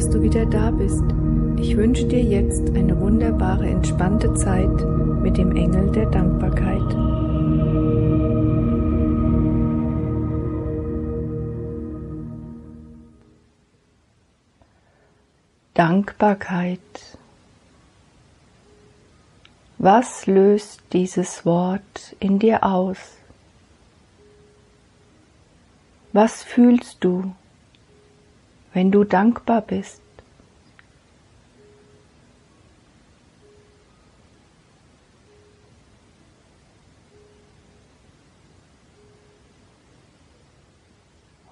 dass du wieder da bist. Ich wünsche dir jetzt eine wunderbare, entspannte Zeit mit dem Engel der Dankbarkeit. Dankbarkeit. Was löst dieses Wort in dir aus? Was fühlst du, wenn du dankbar bist?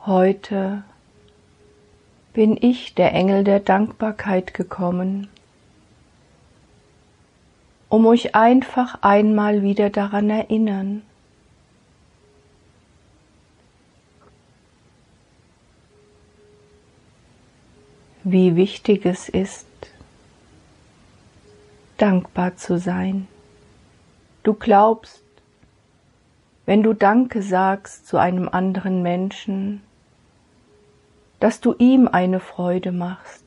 Heute bin ich der Engel der Dankbarkeit gekommen, um euch einfach einmal wieder daran erinnern, wie wichtig es ist, dankbar zu sein. Du glaubst, wenn du Danke sagst zu einem anderen Menschen, dass du ihm eine Freude machst.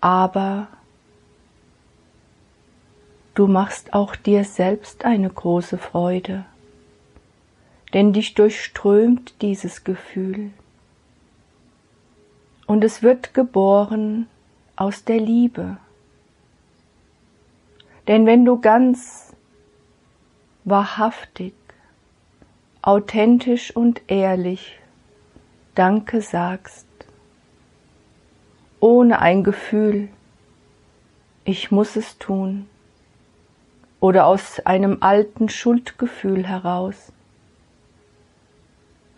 Aber du machst auch dir selbst eine große Freude, denn dich durchströmt dieses Gefühl und es wird geboren aus der Liebe. Denn wenn du ganz wahrhaftig, authentisch und ehrlich Danke sagst, ohne ein Gefühl, ich muss es tun, oder aus einem alten Schuldgefühl heraus,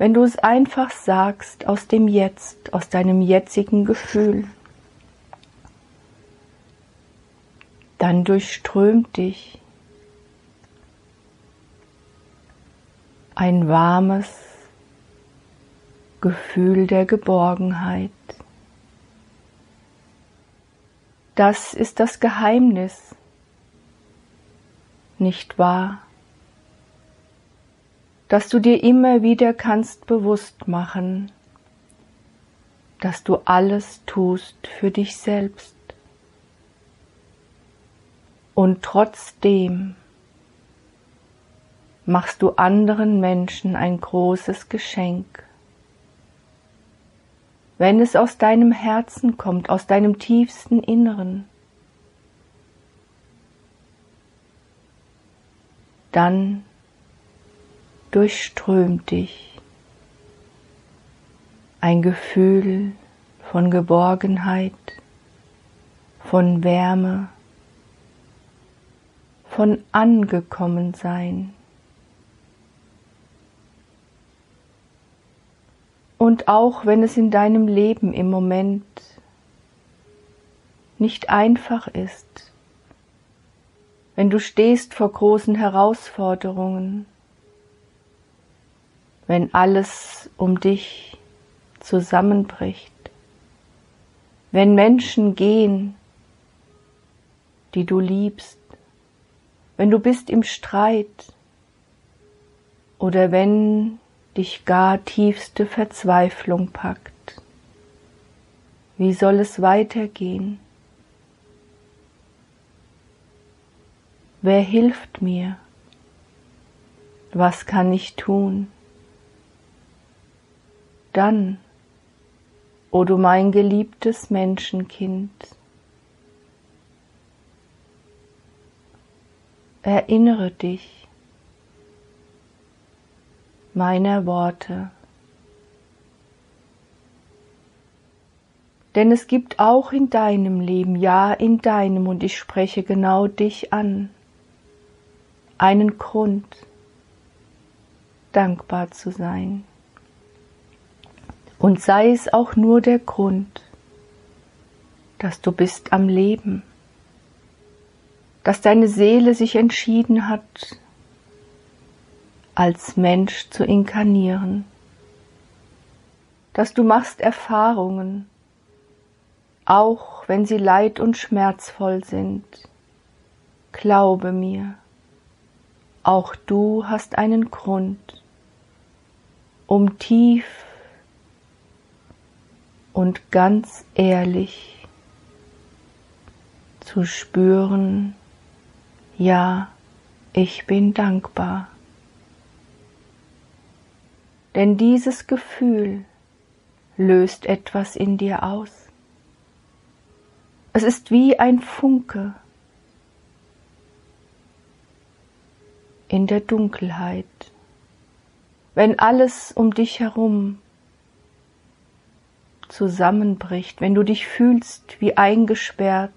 wenn du es einfach sagst aus dem Jetzt, aus deinem jetzigen Gefühl, dann durchströmt dich ein warmes Gefühl der Geborgenheit. Das ist das Geheimnis, nicht wahr? Dass du dir immer wieder kannst bewusst machen, dass du alles tust für dich selbst. Und trotzdem machst du anderen Menschen ein großes Geschenk. Wenn es aus deinem Herzen kommt, aus deinem tiefsten Inneren, dann durchströmt dich ein Gefühl von Geborgenheit, von Wärme, von Angekommensein. Und auch wenn es in deinem Leben im Moment nicht einfach ist, wenn du stehst vor großen Herausforderungen, wenn alles um dich zusammenbricht, wenn Menschen gehen, die du liebst, wenn du bist im Streit oder wenn dich gar tiefste Verzweiflung packt. Wie soll es weitergehen? Wer hilft mir? Was kann ich tun? Dann, o du mein geliebtes Menschenkind, erinnere dich meiner Worte. Denn es gibt auch in deinem Leben, ja in deinem, und ich spreche genau dich an, einen Grund, dankbar zu sein und sei es auch nur der Grund, dass du bist am Leben, dass deine Seele sich entschieden hat, als Mensch zu inkarnieren, dass du machst Erfahrungen, auch wenn sie leid und schmerzvoll sind. Glaube mir, auch du hast einen Grund, um tief und ganz ehrlich zu spüren, ja, ich bin dankbar. Denn dieses Gefühl löst etwas in dir aus. Es ist wie ein Funke in der Dunkelheit, wenn alles um dich herum zusammenbricht, wenn du dich fühlst wie eingesperrt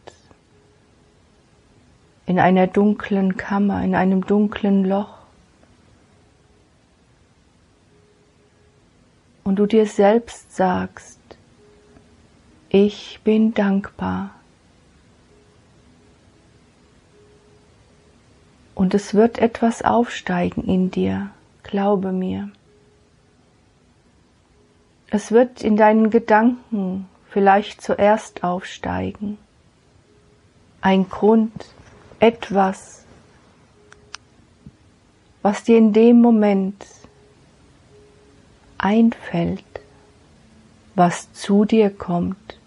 in einer dunklen Kammer, in einem dunklen Loch. Und du dir selbst sagst, ich bin dankbar. Und es wird etwas aufsteigen in dir, glaube mir. Es wird in deinen Gedanken vielleicht zuerst aufsteigen. Ein Grund, etwas, was dir in dem Moment einfällt, was zu dir kommt.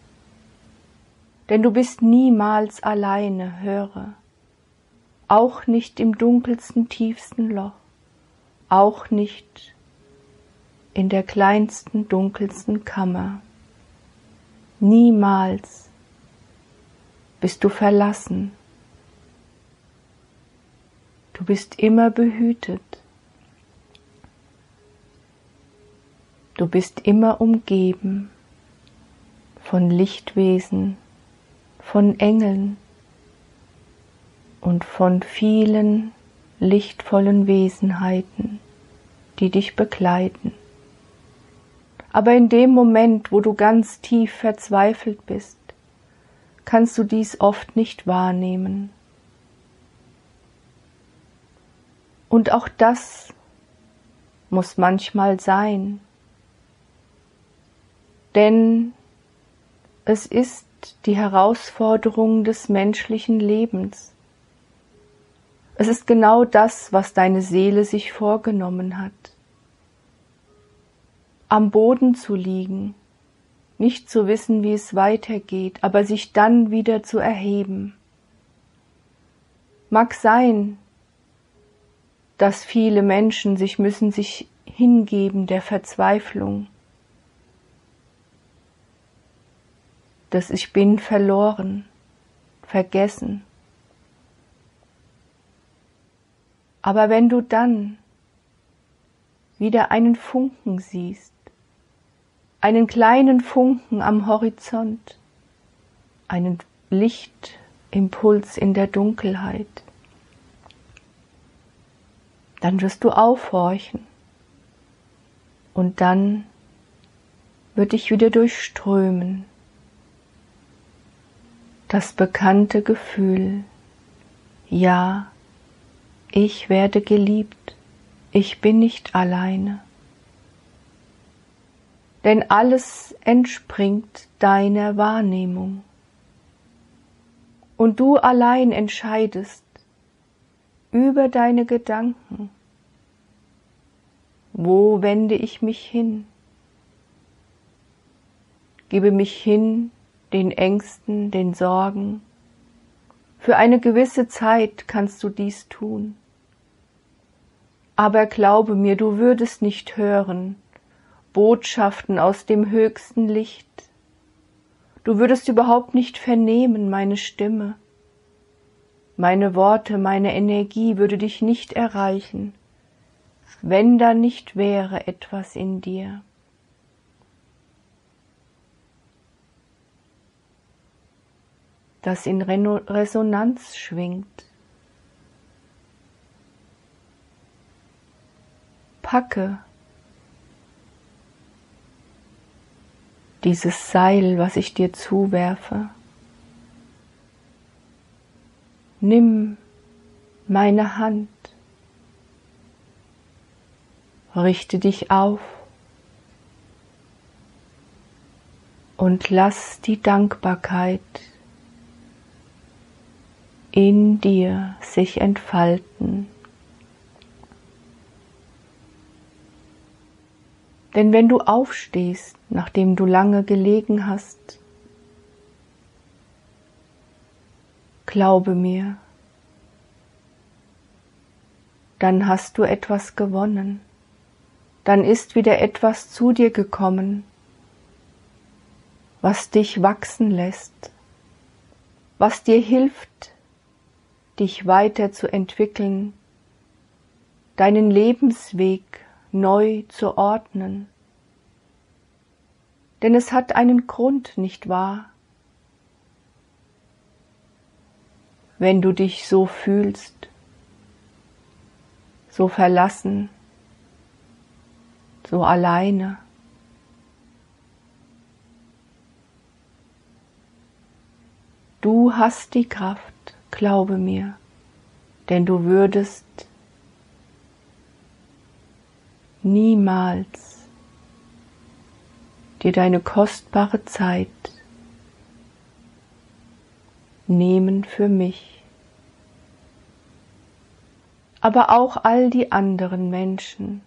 Denn du bist niemals alleine, höre auch nicht im dunkelsten, tiefsten Loch, auch nicht in der kleinsten, dunkelsten Kammer. Niemals bist du verlassen. Du bist immer behütet. Du bist immer umgeben von Lichtwesen, von Engeln, und von vielen lichtvollen Wesenheiten, die dich begleiten. Aber in dem Moment, wo du ganz tief verzweifelt bist, kannst du dies oft nicht wahrnehmen. Und auch das muss manchmal sein, denn es ist die Herausforderung des menschlichen Lebens, es ist genau das, was deine Seele sich vorgenommen hat. Am Boden zu liegen, nicht zu wissen, wie es weitergeht, aber sich dann wieder zu erheben. Mag sein, dass viele Menschen sich müssen sich hingeben der Verzweiflung, dass ich bin verloren, vergessen. Aber wenn du dann wieder einen Funken siehst, einen kleinen Funken am Horizont, einen Lichtimpuls in der Dunkelheit, dann wirst du aufhorchen und dann wird dich wieder durchströmen das bekannte Gefühl, ja, ich werde geliebt, ich bin nicht alleine. Denn alles entspringt deiner Wahrnehmung. Und du allein entscheidest über deine Gedanken. Wo wende ich mich hin? Gebe mich hin den Ängsten, den Sorgen. Für eine gewisse Zeit kannst du dies tun aber glaube mir, du würdest nicht hören Botschaften aus dem höchsten Licht. Du würdest überhaupt nicht vernehmen meine Stimme. Meine Worte, meine Energie würde dich nicht erreichen, wenn da nicht wäre etwas in dir. das in Resonanz schwingt packe dieses Seil, was ich dir zuwerfe. Nimm meine Hand, richte dich auf und lass die Dankbarkeit in dir sich entfalten. Denn wenn du aufstehst, nachdem du lange gelegen hast, glaube mir, dann hast du etwas gewonnen, dann ist wieder etwas zu dir gekommen, was dich wachsen lässt, was dir hilft, dich weiter zu entwickeln, deinen Lebensweg neu zu ordnen. Denn es hat einen Grund, nicht wahr? Wenn du dich so fühlst, so verlassen, so alleine. Du hast die Kraft, glaube mir, denn du würdest niemals dir deine kostbare Zeit nehmen für mich, aber auch all die anderen Menschen.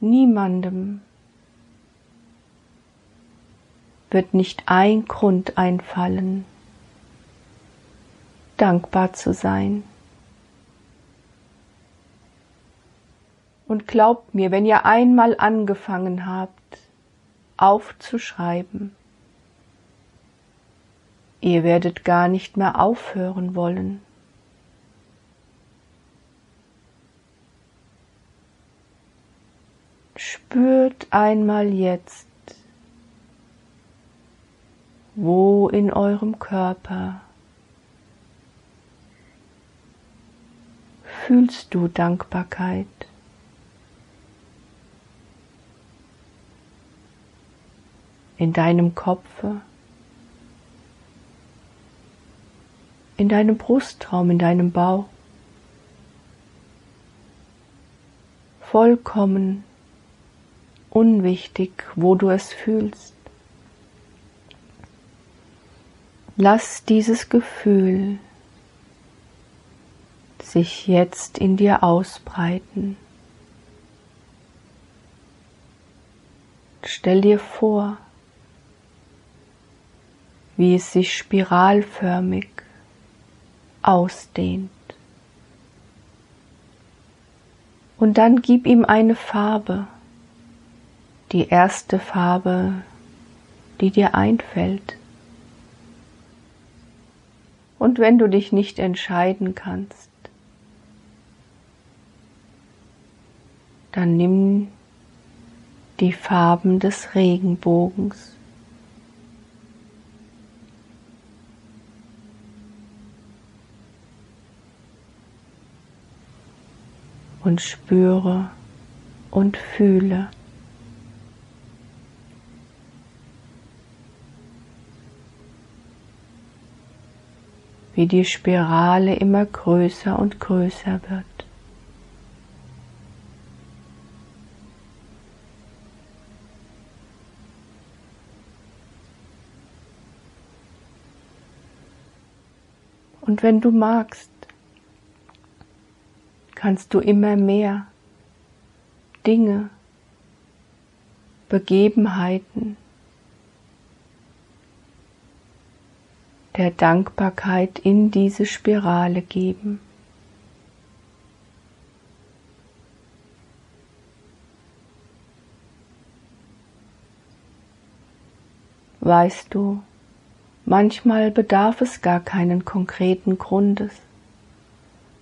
Niemandem wird nicht ein Grund einfallen, dankbar zu sein. Und glaubt mir, wenn ihr einmal angefangen habt, aufzuschreiben, ihr werdet gar nicht mehr aufhören wollen. Spürt einmal jetzt, wo in eurem Körper fühlst du Dankbarkeit? In deinem Kopfe, in deinem Brustraum, in deinem Bauch. Vollkommen unwichtig, wo du es fühlst. Lass dieses Gefühl sich jetzt in dir ausbreiten. Stell dir vor, wie es sich spiralförmig ausdehnt. Und dann gib ihm eine Farbe, die erste Farbe, die dir einfällt. Und wenn du dich nicht entscheiden kannst, dann nimm die Farben des Regenbogens. Und spüre und fühle. wie die Spirale immer größer und größer wird. Und wenn du magst, kannst du immer mehr Dinge, Begebenheiten der Dankbarkeit in diese Spirale geben. Weißt du, manchmal bedarf es gar keinen konkreten Grundes.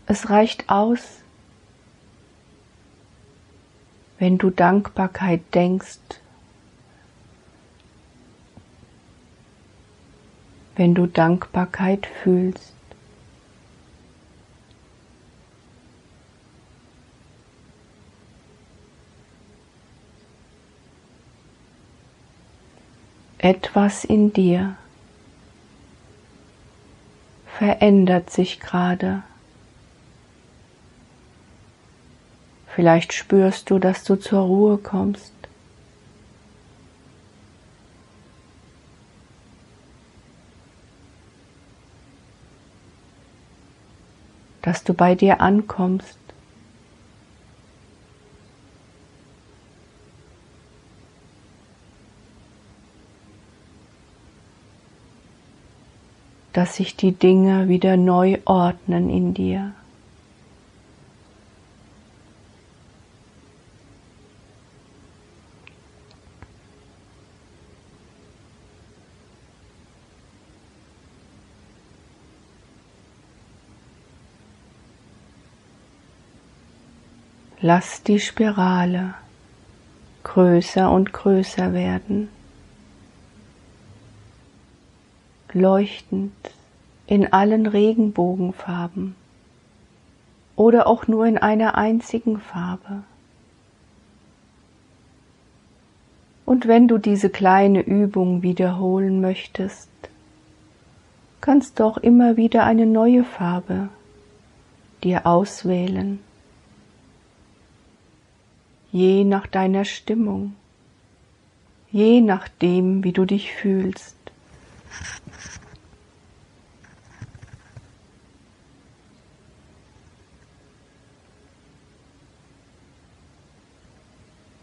Es reicht aus, wenn du Dankbarkeit denkst, wenn du Dankbarkeit fühlst. Etwas in dir verändert sich gerade. Vielleicht spürst du, dass du zur Ruhe kommst. dass du bei dir ankommst. dass sich die Dinge wieder neu ordnen in dir. Lass die Spirale größer und größer werden, leuchtend in allen Regenbogenfarben oder auch nur in einer einzigen Farbe. Und wenn du diese kleine Übung wiederholen möchtest, kannst du auch immer wieder eine neue Farbe dir auswählen je nach deiner Stimmung, je nachdem, wie du dich fühlst.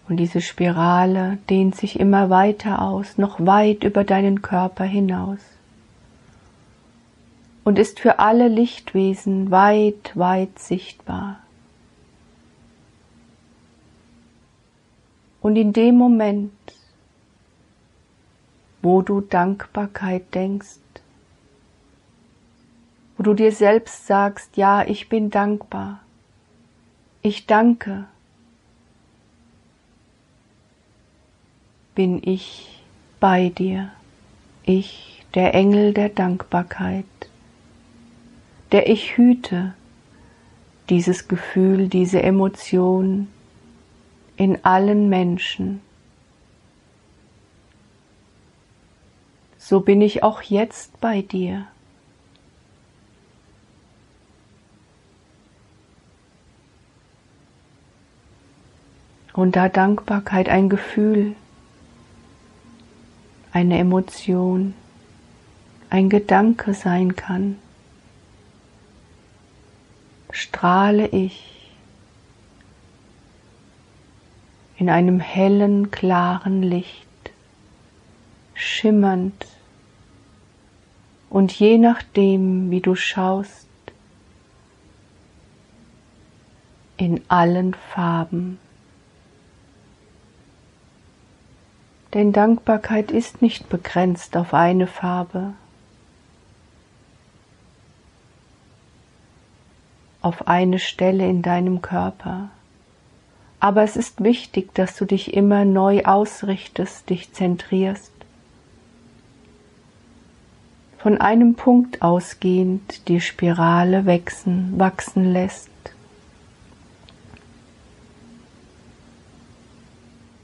Und diese Spirale dehnt sich immer weiter aus, noch weit über deinen Körper hinaus. Und ist für alle Lichtwesen weit, weit sichtbar. Und in dem Moment, wo du Dankbarkeit denkst, wo du dir selbst sagst, ja, ich bin dankbar, ich danke, bin ich bei dir, ich, der Engel der Dankbarkeit, der ich hüte dieses Gefühl, diese Emotion, in allen Menschen. So bin ich auch jetzt bei dir. Und da Dankbarkeit ein Gefühl, eine Emotion, ein Gedanke sein kann, strahle ich in einem hellen, klaren Licht, schimmernd und je nachdem, wie du schaust, in allen Farben. Denn Dankbarkeit ist nicht begrenzt auf eine Farbe, auf eine Stelle in deinem Körper. Aber es ist wichtig, dass du dich immer neu ausrichtest, dich zentrierst. Von einem Punkt ausgehend die Spirale wachsen, wachsen lässt.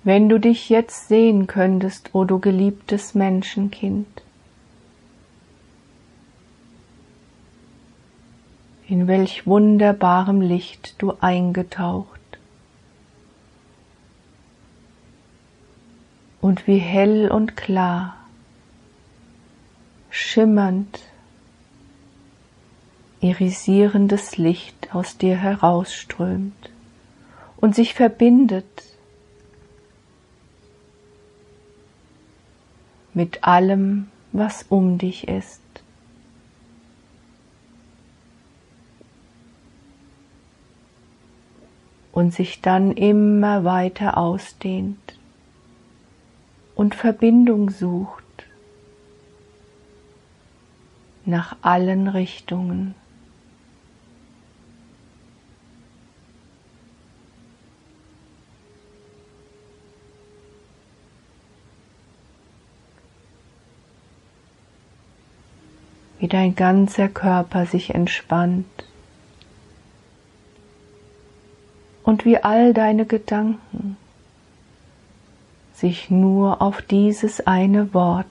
Wenn du dich jetzt sehen könntest, o oh du geliebtes Menschenkind, in welch wunderbarem Licht du eingetaucht und wie hell und klar, schimmernd, irisierendes Licht aus dir herausströmt und sich verbindet mit allem, was um dich ist. Und sich dann immer weiter ausdehnt und Verbindung sucht nach allen Richtungen. wie dein ganzer Körper sich entspannt und wie all deine Gedanken sich nur auf dieses eine Wort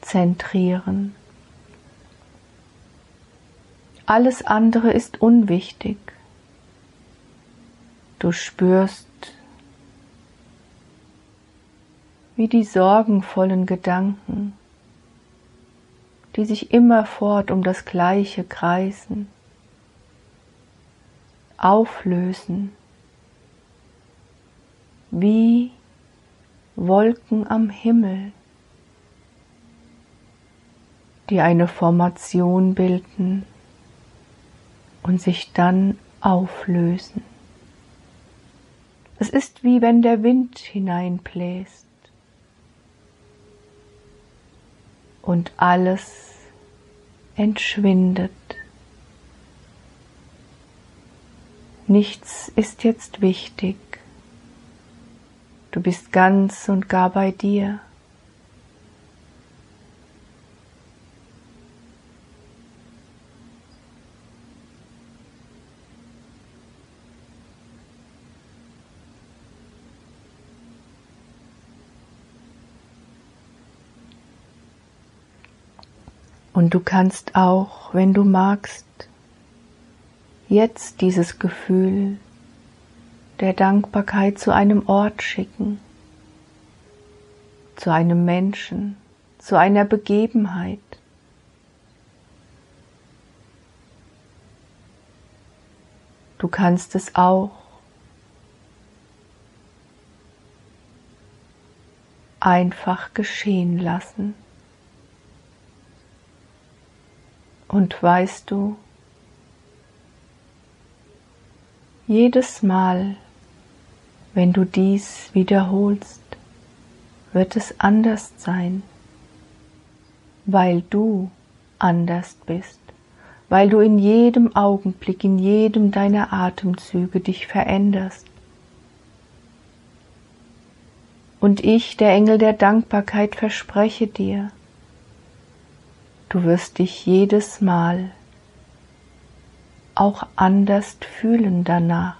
zentrieren. Alles andere ist unwichtig. Du spürst, wie die sorgenvollen Gedanken, die sich immerfort um das Gleiche kreisen, auflösen, wie Wolken am Himmel, die eine Formation bilden und sich dann auflösen. Es ist wie wenn der Wind hineinbläst und alles entschwindet. Nichts ist jetzt wichtig. Du bist ganz und gar bei dir. Und du kannst auch, wenn du magst, jetzt dieses Gefühl der Dankbarkeit zu einem Ort schicken, zu einem Menschen, zu einer Begebenheit. Du kannst es auch einfach geschehen lassen. Und weißt du, jedes Mal, wenn du dies wiederholst, wird es anders sein, weil du anders bist, weil du in jedem Augenblick, in jedem deiner Atemzüge dich veränderst. Und ich, der Engel der Dankbarkeit, verspreche dir, Du wirst dich jedes Mal auch anders fühlen danach.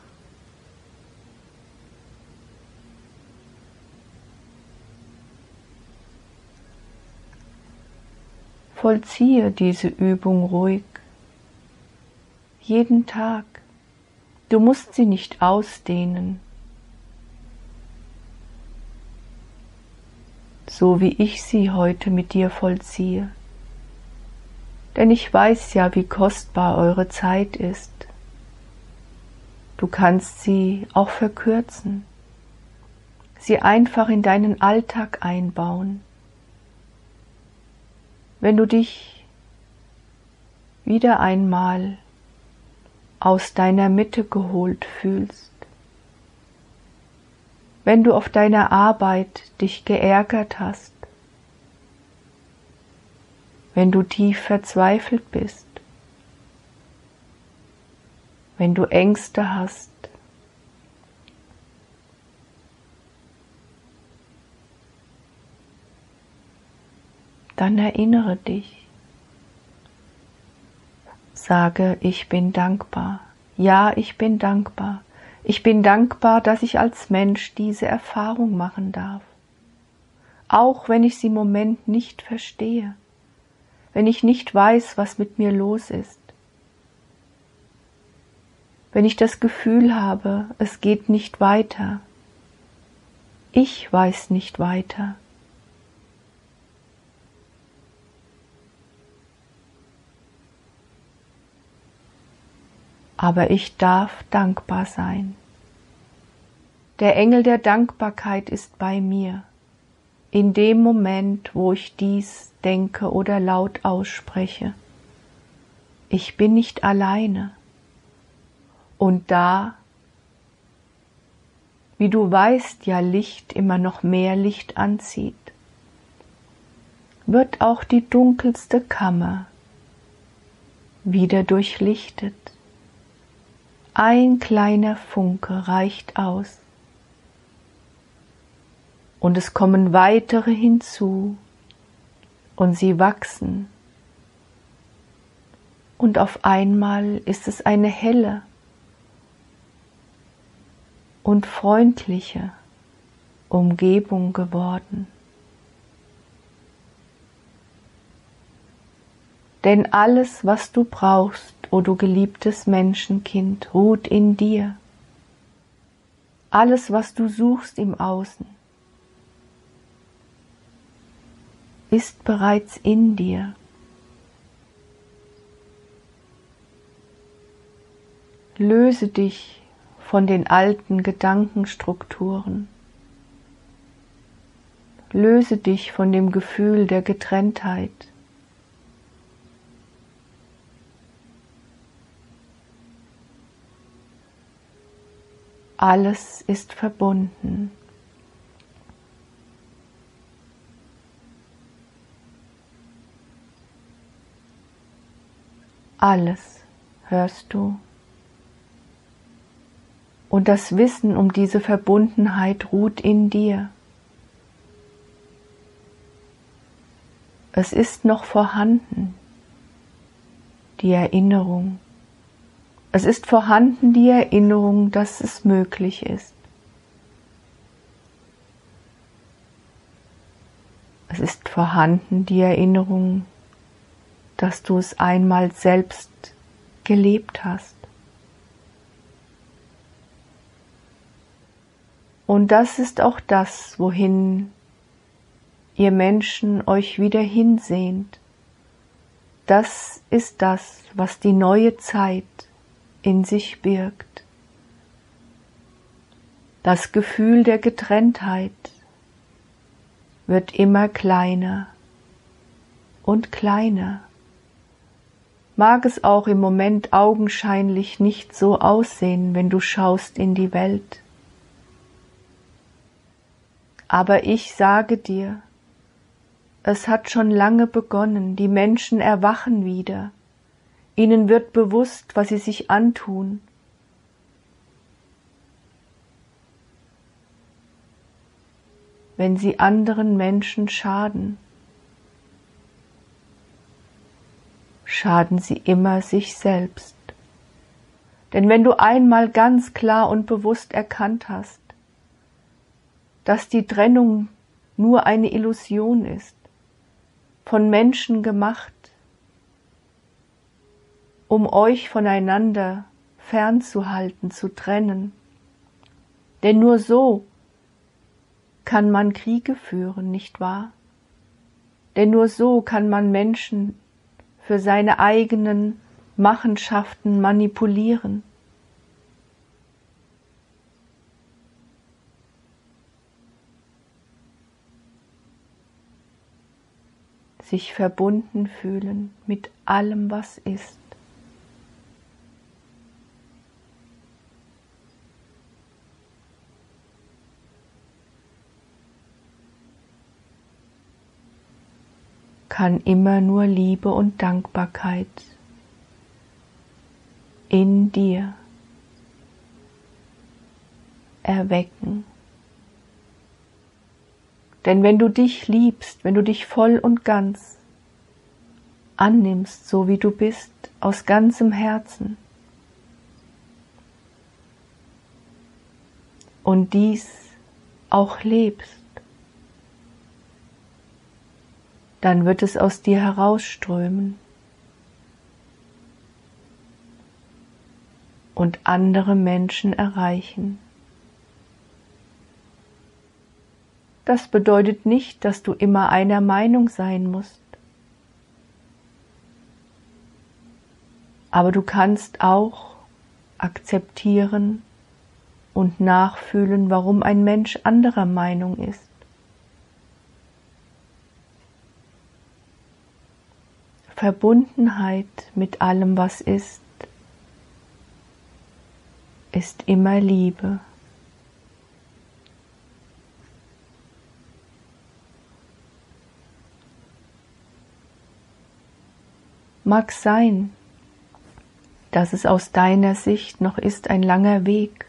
Vollziehe diese Übung ruhig, jeden Tag. Du musst sie nicht ausdehnen, so wie ich sie heute mit dir vollziehe denn ich weiß ja, wie kostbar eure Zeit ist. Du kannst sie auch verkürzen, sie einfach in deinen Alltag einbauen. Wenn du dich wieder einmal aus deiner Mitte geholt fühlst, wenn du auf deiner Arbeit dich geärgert hast, wenn du tief verzweifelt bist, wenn du Ängste hast, dann erinnere dich. Sage, ich bin dankbar. Ja, ich bin dankbar. Ich bin dankbar, dass ich als Mensch diese Erfahrung machen darf. Auch wenn ich sie im Moment nicht verstehe wenn ich nicht weiß, was mit mir los ist, wenn ich das Gefühl habe, es geht nicht weiter, ich weiß nicht weiter. Aber ich darf dankbar sein. Der Engel der Dankbarkeit ist bei mir in dem Moment, wo ich dies denke oder laut ausspreche. Ich bin nicht alleine. Und da, wie du weißt, ja Licht immer noch mehr Licht anzieht, wird auch die dunkelste Kammer wieder durchlichtet. Ein kleiner Funke reicht aus und es kommen weitere hinzu und sie wachsen. Und auf einmal ist es eine helle und freundliche Umgebung geworden. Denn alles, was du brauchst, o du geliebtes Menschenkind, ruht in dir. Alles, was du suchst im Außen, ist bereits in dir. Löse dich von den alten Gedankenstrukturen. Löse dich von dem Gefühl der Getrenntheit. Alles ist verbunden. Alles hörst du. Und das Wissen um diese Verbundenheit ruht in dir. Es ist noch vorhanden, die Erinnerung. Es ist vorhanden die Erinnerung, dass es möglich ist. Es ist vorhanden die Erinnerung, dass du es einmal selbst gelebt hast. Und das ist auch das, wohin ihr Menschen euch wieder hinsehnt. Das ist das, was die neue Zeit in sich birgt. Das Gefühl der Getrenntheit wird immer kleiner und kleiner mag es auch im Moment augenscheinlich nicht so aussehen, wenn du schaust in die Welt. Aber ich sage dir, es hat schon lange begonnen, die Menschen erwachen wieder, ihnen wird bewusst, was sie sich antun. wenn sie anderen Menschen schaden. schaden sie immer sich selbst. Denn wenn du einmal ganz klar und bewusst erkannt hast, dass die Trennung nur eine Illusion ist, von Menschen gemacht, um euch voneinander fernzuhalten, zu trennen. Denn nur so kann man Kriege führen, nicht wahr? Denn nur so kann man Menschen für seine eigenen Machenschaften manipulieren. sich verbunden fühlen mit allem, was ist. Kann immer nur Liebe und Dankbarkeit in dir erwecken. Denn wenn du dich liebst, wenn du dich voll und ganz annimmst, so wie du bist, aus ganzem Herzen, und dies auch lebst, dann wird es aus dir herausströmen und andere Menschen erreichen. Das bedeutet nicht, dass du immer einer Meinung sein musst. Aber du kannst auch akzeptieren und nachfühlen, warum ein Mensch anderer Meinung ist. Verbundenheit mit allem, was ist, ist immer Liebe. Mag sein, dass es aus deiner Sicht noch ist ein langer Weg.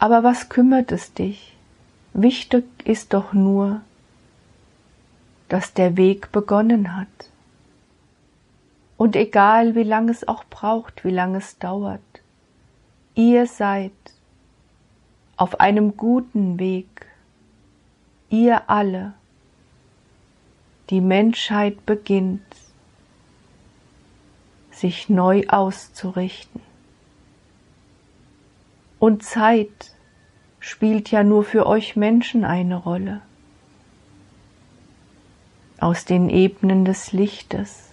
Aber was kümmert es dich? Wichtig ist doch nur, dass der Weg begonnen hat. Und egal wie lange es auch braucht, wie lange es dauert, ihr seid auf einem guten Weg, ihr alle, die Menschheit beginnt, sich neu auszurichten. Und Zeit spielt ja nur für euch Menschen eine Rolle aus den Ebenen des Lichtes.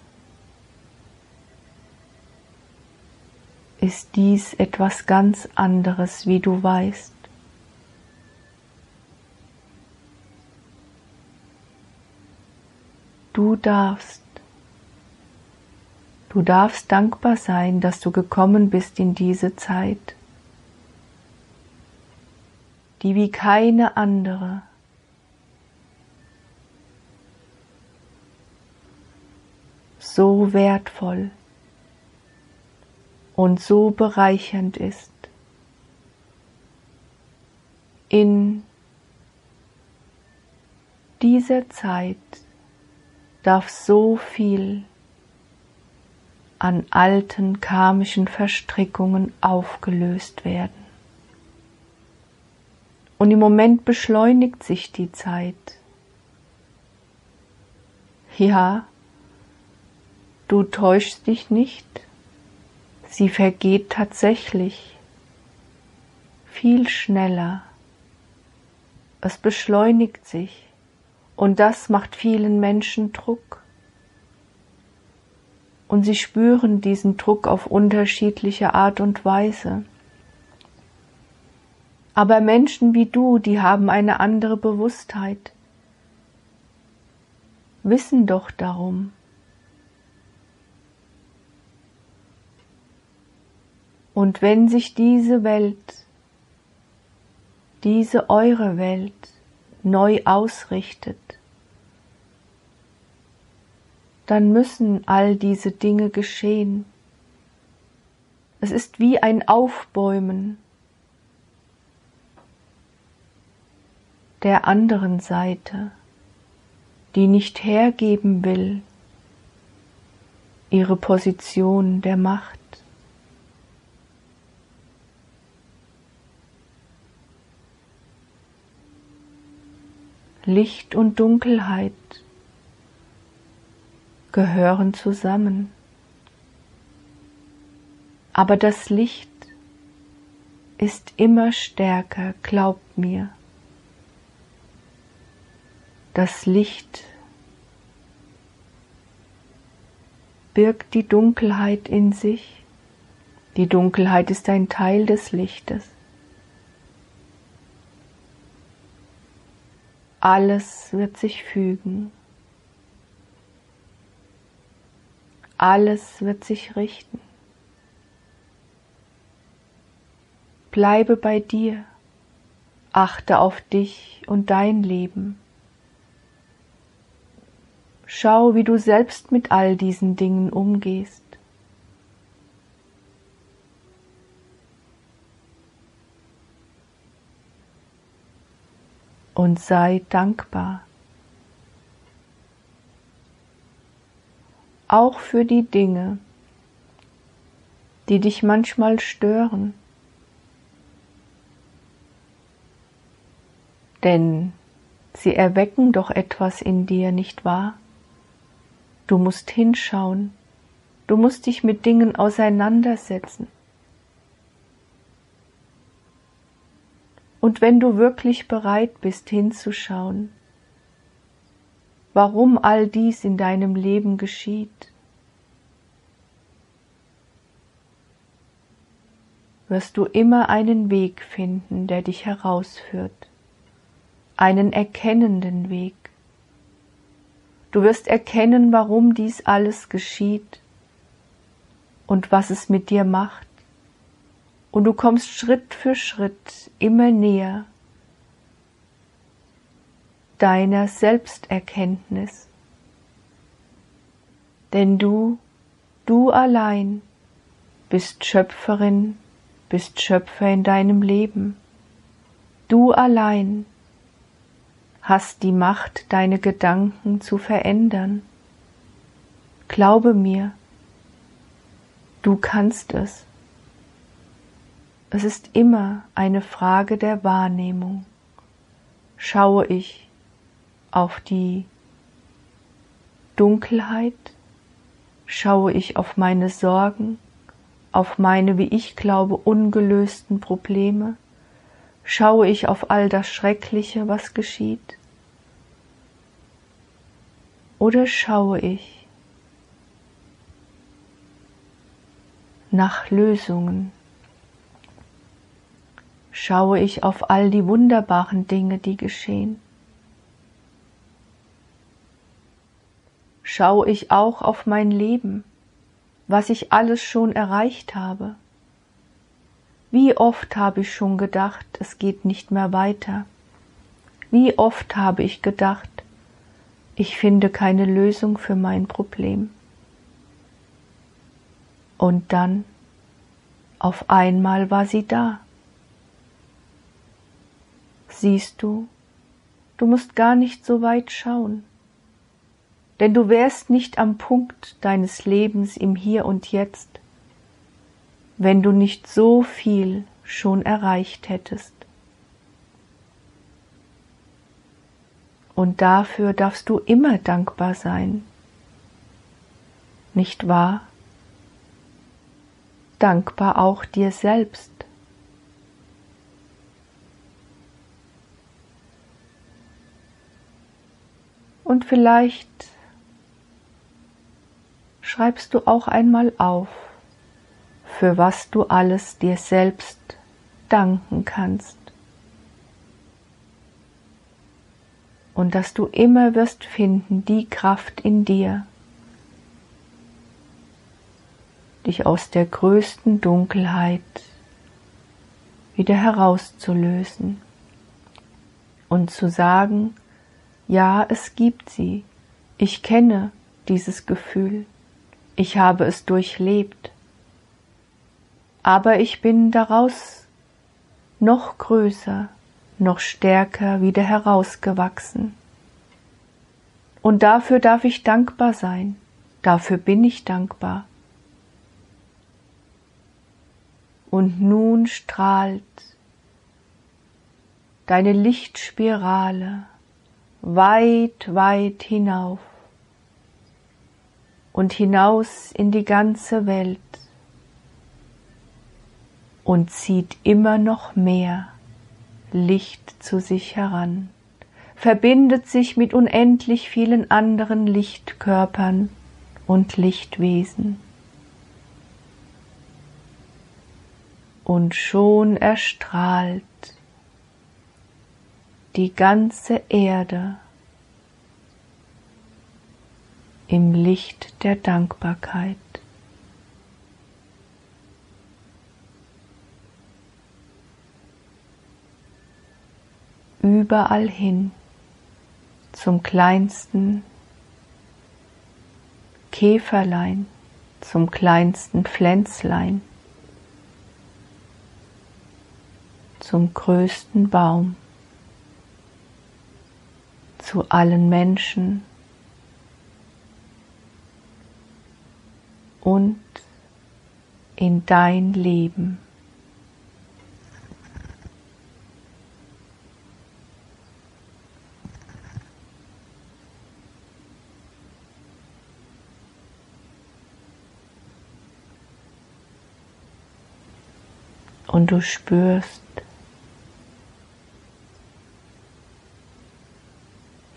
Ist dies etwas ganz anderes, wie du weißt. Du darfst Du darfst dankbar sein, dass du gekommen bist in diese Zeit, die wie keine andere so wertvoll und so bereichernd ist. In dieser Zeit darf so viel an alten karmischen Verstrickungen aufgelöst werden. Und im Moment beschleunigt sich die Zeit. Ja, du täuschst dich nicht, sie vergeht tatsächlich viel schneller. Es beschleunigt sich und das macht vielen Menschen Druck. Und sie spüren diesen Druck auf unterschiedliche Art und Weise. Aber Menschen wie du, die haben eine andere Bewusstheit, wissen doch darum. Und wenn sich diese Welt, diese eure Welt neu ausrichtet, dann müssen all diese Dinge geschehen. Es ist wie ein Aufbäumen der anderen Seite, die nicht hergeben will ihre Position der Macht. Licht und Dunkelheit gehören zusammen. Aber das Licht ist immer stärker, glaubt mir. Das Licht birgt die Dunkelheit in sich. Die Dunkelheit ist ein Teil des Lichtes. Alles wird sich fügen. Alles wird sich richten. Bleibe bei dir, achte auf dich und dein Leben. Schau, wie du selbst mit all diesen Dingen umgehst. Und sei dankbar. auch für die Dinge, die dich manchmal stören. Denn sie erwecken doch etwas in dir, nicht wahr? Du musst hinschauen, du musst dich mit Dingen auseinandersetzen. Und wenn du wirklich bereit bist hinzuschauen, warum all dies in deinem Leben geschieht. wirst du immer einen Weg finden, der dich herausführt, einen erkennenden Weg. Du wirst erkennen, warum dies alles geschieht und was es mit dir macht, und du kommst Schritt für Schritt immer näher deiner Selbsterkenntnis. Denn du, du allein bist Schöpferin, bist Schöpfer in deinem Leben. Du allein hast die Macht, deine Gedanken zu verändern. Glaube mir, du kannst es. Es ist immer eine Frage der Wahrnehmung. Schaue ich auf die Dunkelheit, schaue ich auf meine Sorgen, auf meine, wie ich glaube, ungelösten Probleme, schaue ich auf all das Schreckliche, was geschieht, oder schaue ich nach Lösungen, schaue ich auf all die wunderbaren Dinge, die geschehen. schaue ich auch auf mein Leben, was ich alles schon erreicht habe. Wie oft habe ich schon gedacht, es geht nicht mehr weiter. Wie oft habe ich gedacht, ich finde keine Lösung für mein Problem. Und dann, auf einmal war sie da. Siehst du, du musst gar nicht so weit schauen, denn du wärst nicht am Punkt deines Lebens im Hier und Jetzt, wenn du nicht so viel schon erreicht hättest. Und dafür darfst du immer dankbar sein. Nicht wahr? Dankbar auch dir selbst. Und vielleicht schreibst du auch einmal auf, für was du alles dir selbst danken kannst. und dass du immer wirst finden die Kraft in dir, dich aus der größten Dunkelheit wieder herauszulösen und zu sagen, ja, es gibt sie, ich kenne dieses Gefühl, ich habe es durchlebt, aber ich bin daraus noch größer, noch stärker wieder herausgewachsen. Und dafür darf ich dankbar sein, dafür bin ich dankbar. Und nun strahlt deine Lichtspirale weit, weit hinauf und hinaus in die ganze Welt und zieht immer noch mehr Licht zu sich heran, verbindet sich mit unendlich vielen anderen Lichtkörpern und Lichtwesen. Und schon erstrahlt die ganze Erde im Licht der Dankbarkeit. überall hin zum kleinsten Käferlein, zum kleinsten Pflänzlein, zum größten Baum, zu allen Menschen und in dein Leben. und du spürst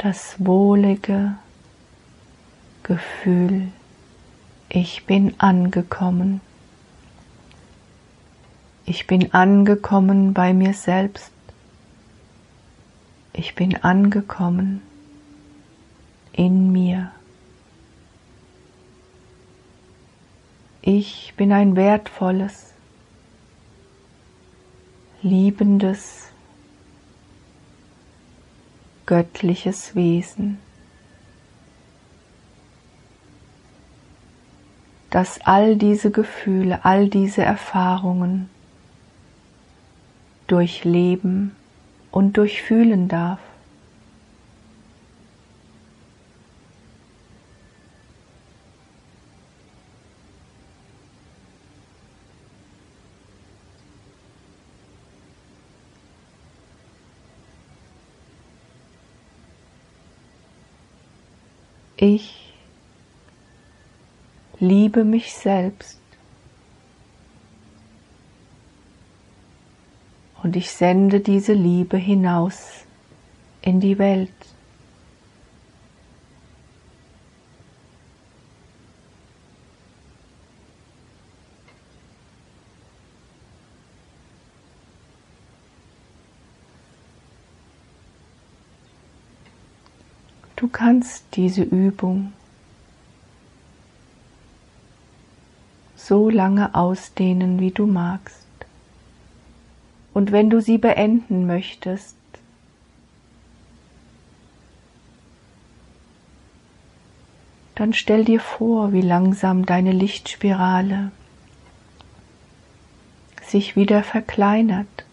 das wohlige Gefühl, ich bin angekommen. Ich bin angekommen bei mir selbst. Ich bin angekommen in mir. Ich bin ein wertvolles, liebendes, göttliches Wesen, das all diese Gefühle, all diese Erfahrungen durchleben und durchfühlen darf. Ich liebe mich selbst. Und ich sende diese Liebe hinaus in die Welt. Du kannst diese Übung so lange ausdehnen, wie du magst. Und wenn du sie beenden möchtest, dann stell dir vor, wie langsam deine Lichtspirale sich wieder verkleinert.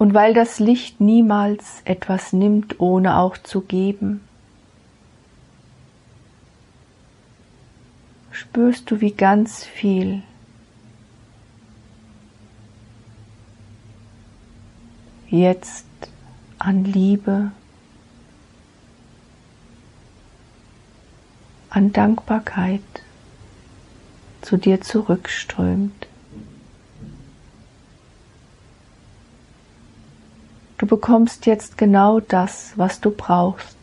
Und weil das Licht niemals etwas nimmt, ohne auch zu geben, spürst du, wie ganz viel jetzt an Liebe, an Dankbarkeit zu dir zurückströmt. Du bekommst jetzt genau das, was du brauchst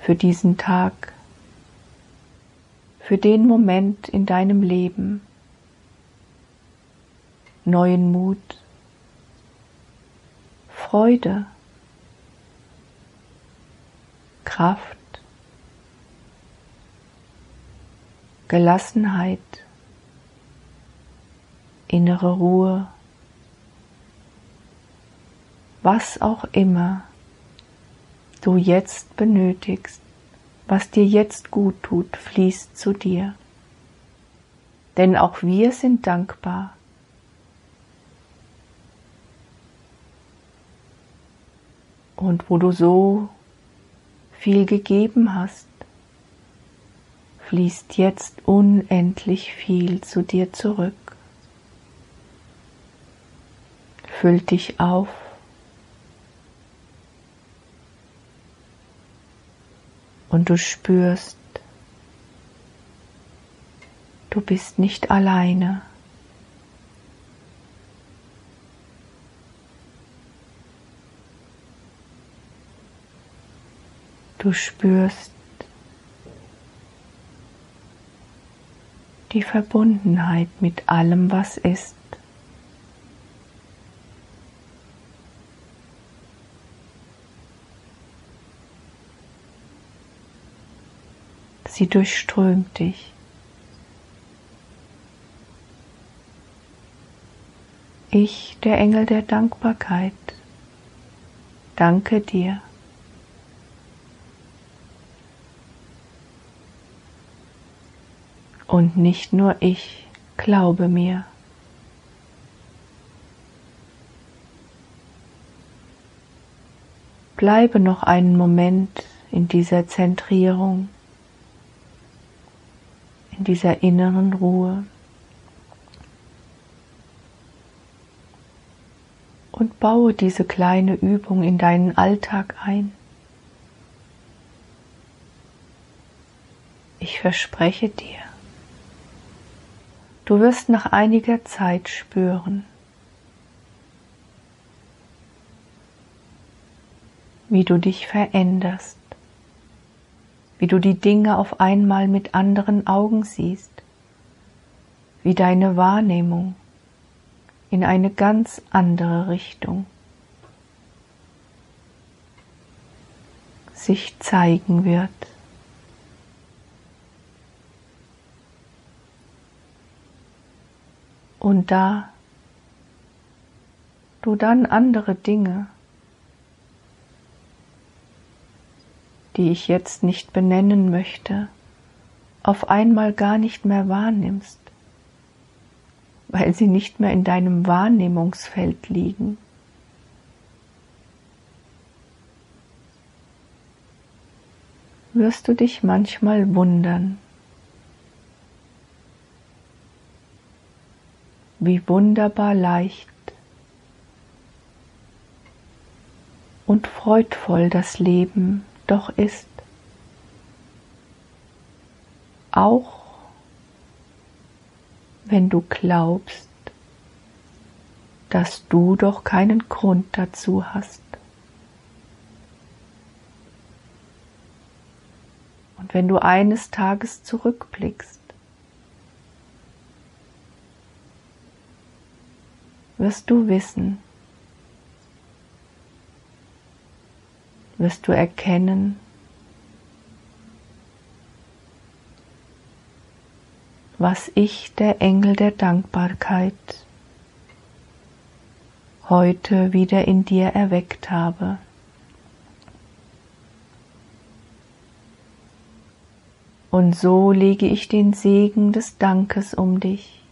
für diesen Tag, für den Moment in deinem Leben, neuen Mut, Freude, Kraft, Gelassenheit, innere Ruhe, was auch immer du jetzt benötigst, was dir jetzt gut tut, fließt zu dir. Denn auch wir sind dankbar. Und wo du so viel gegeben hast, fließt jetzt unendlich viel zu dir zurück. Füllt dich auf. Und du spürst, du bist nicht alleine. Du spürst die Verbundenheit mit allem, was ist. Sie durchströmt dich. Ich, der Engel der Dankbarkeit, danke dir. Und nicht nur ich, glaube mir. Bleibe noch einen Moment in dieser Zentrierung, in dieser inneren Ruhe. Und baue diese kleine Übung in deinen Alltag ein. Ich verspreche dir, Du wirst nach einiger Zeit spüren, wie du dich veränderst, wie du die Dinge auf einmal mit anderen Augen siehst, wie deine Wahrnehmung in eine ganz andere Richtung sich zeigen wird. Und da du dann andere Dinge, die ich jetzt nicht benennen möchte, auf einmal gar nicht mehr wahrnimmst, weil sie nicht mehr in deinem Wahrnehmungsfeld liegen. Wirst du dich manchmal wundern, wie wunderbar leicht und freudvoll das Leben doch ist. Auch wenn du glaubst, dass du doch keinen Grund dazu hast. Und wenn du eines Tages zurückblickst wirst du wissen, wirst du erkennen, was ich, der Engel der Dankbarkeit, heute wieder in dir erweckt habe. Und so lege ich den Segen des Dankes um dich